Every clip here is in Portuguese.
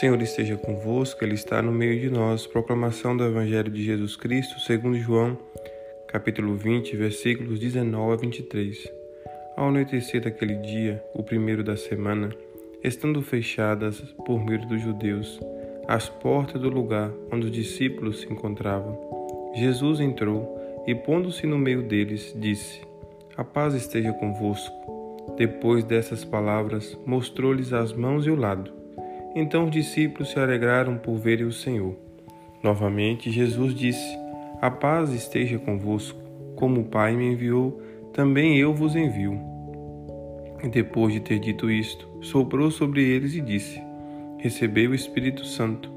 Senhor esteja convosco, Ele está no meio de nós. Proclamação do Evangelho de Jesus Cristo, segundo João, capítulo 20, versículos 19 a 23. Ao anoitecer daquele dia, o primeiro da semana, estando fechadas por medo dos judeus as portas do lugar onde os discípulos se encontravam, Jesus entrou e, pondo-se no meio deles, disse: A paz esteja convosco. Depois dessas palavras, mostrou-lhes as mãos e o lado. Então os discípulos se alegraram por verem o Senhor. Novamente Jesus disse: A paz esteja convosco. Como o Pai me enviou, também eu vos envio. E depois de ter dito isto, soprou sobre eles e disse: Recebei o Espírito Santo.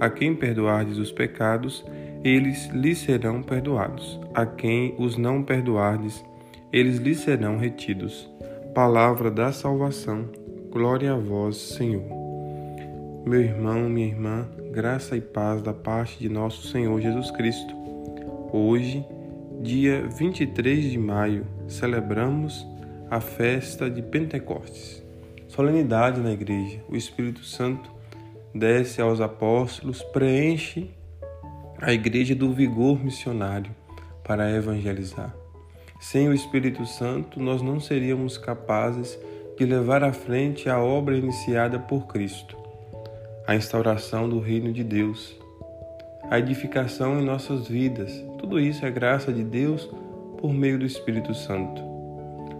A quem perdoardes os pecados, eles lhes serão perdoados. A quem os não perdoardes, eles lhes serão retidos. Palavra da salvação. Glória a vós, Senhor. Meu irmão, minha irmã, graça e paz da parte de nosso Senhor Jesus Cristo. Hoje, dia 23 de maio, celebramos a festa de Pentecostes. Solenidade na igreja. O Espírito Santo desce aos apóstolos, preenche a igreja do vigor missionário para evangelizar. Sem o Espírito Santo, nós não seríamos capazes de levar à frente a obra iniciada por Cristo a instauração do reino de Deus, a edificação em nossas vidas. Tudo isso é graça de Deus por meio do Espírito Santo.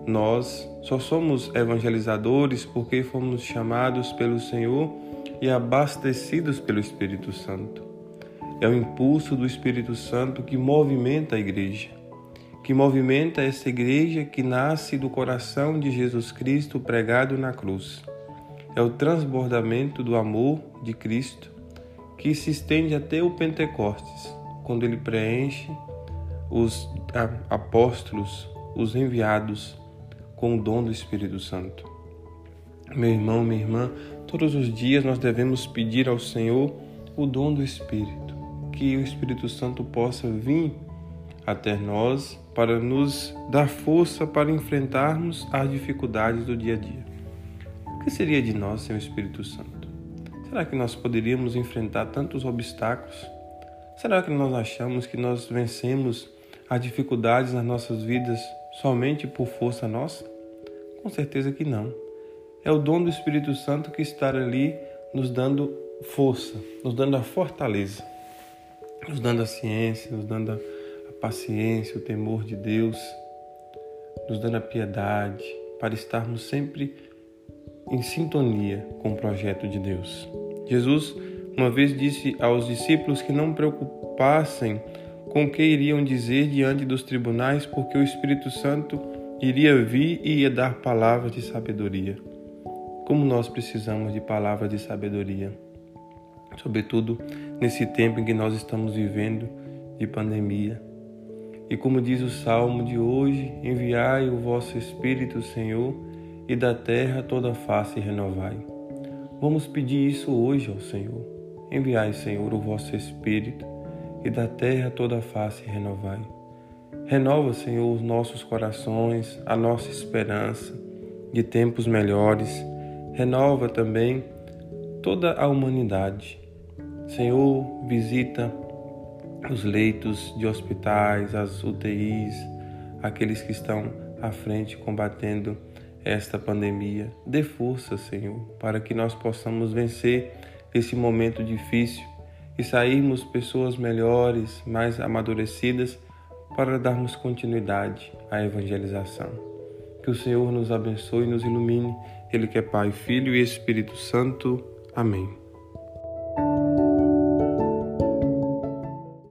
Nós só somos evangelizadores porque fomos chamados pelo Senhor e abastecidos pelo Espírito Santo. É o impulso do Espírito Santo que movimenta a igreja, que movimenta essa igreja que nasce do coração de Jesus Cristo pregado na cruz é o transbordamento do amor de Cristo que se estende até o Pentecostes, quando ele preenche os apóstolos, os enviados, com o dom do Espírito Santo. Meu irmão, minha irmã, todos os dias nós devemos pedir ao Senhor o dom do Espírito, que o Espírito Santo possa vir até nós para nos dar força para enfrentarmos as dificuldades do dia a dia. Que seria de nós sem o Espírito Santo? Será que nós poderíamos enfrentar tantos obstáculos? Será que nós achamos que nós vencemos as dificuldades nas nossas vidas somente por força nossa? Com certeza que não. É o dom do Espírito Santo que está ali nos dando força, nos dando a fortaleza, nos dando a ciência, nos dando a paciência, o temor de Deus, nos dando a piedade, para estarmos sempre em sintonia com o projeto de Deus. Jesus uma vez disse aos discípulos que não preocupassem com o que iriam dizer diante dos tribunais, porque o Espírito Santo iria vir e ia dar palavras de sabedoria. Como nós precisamos de palavras de sabedoria, sobretudo nesse tempo em que nós estamos vivendo de pandemia. E como diz o salmo de hoje, enviai o vosso Espírito, Senhor, e da terra toda face renovai. Vamos pedir isso hoje ao Senhor. Enviai, Senhor, o vosso Espírito e da terra toda face renovai. Renova, Senhor, os nossos corações, a nossa esperança de tempos melhores. Renova também toda a humanidade. Senhor, visita os leitos de hospitais, as UTIs, aqueles que estão à frente combatendo esta pandemia. Dê força, Senhor, para que nós possamos vencer esse momento difícil e sairmos pessoas melhores, mais amadurecidas, para darmos continuidade à evangelização. Que o Senhor nos abençoe e nos ilumine, Ele que é Pai, Filho e Espírito Santo. Amém.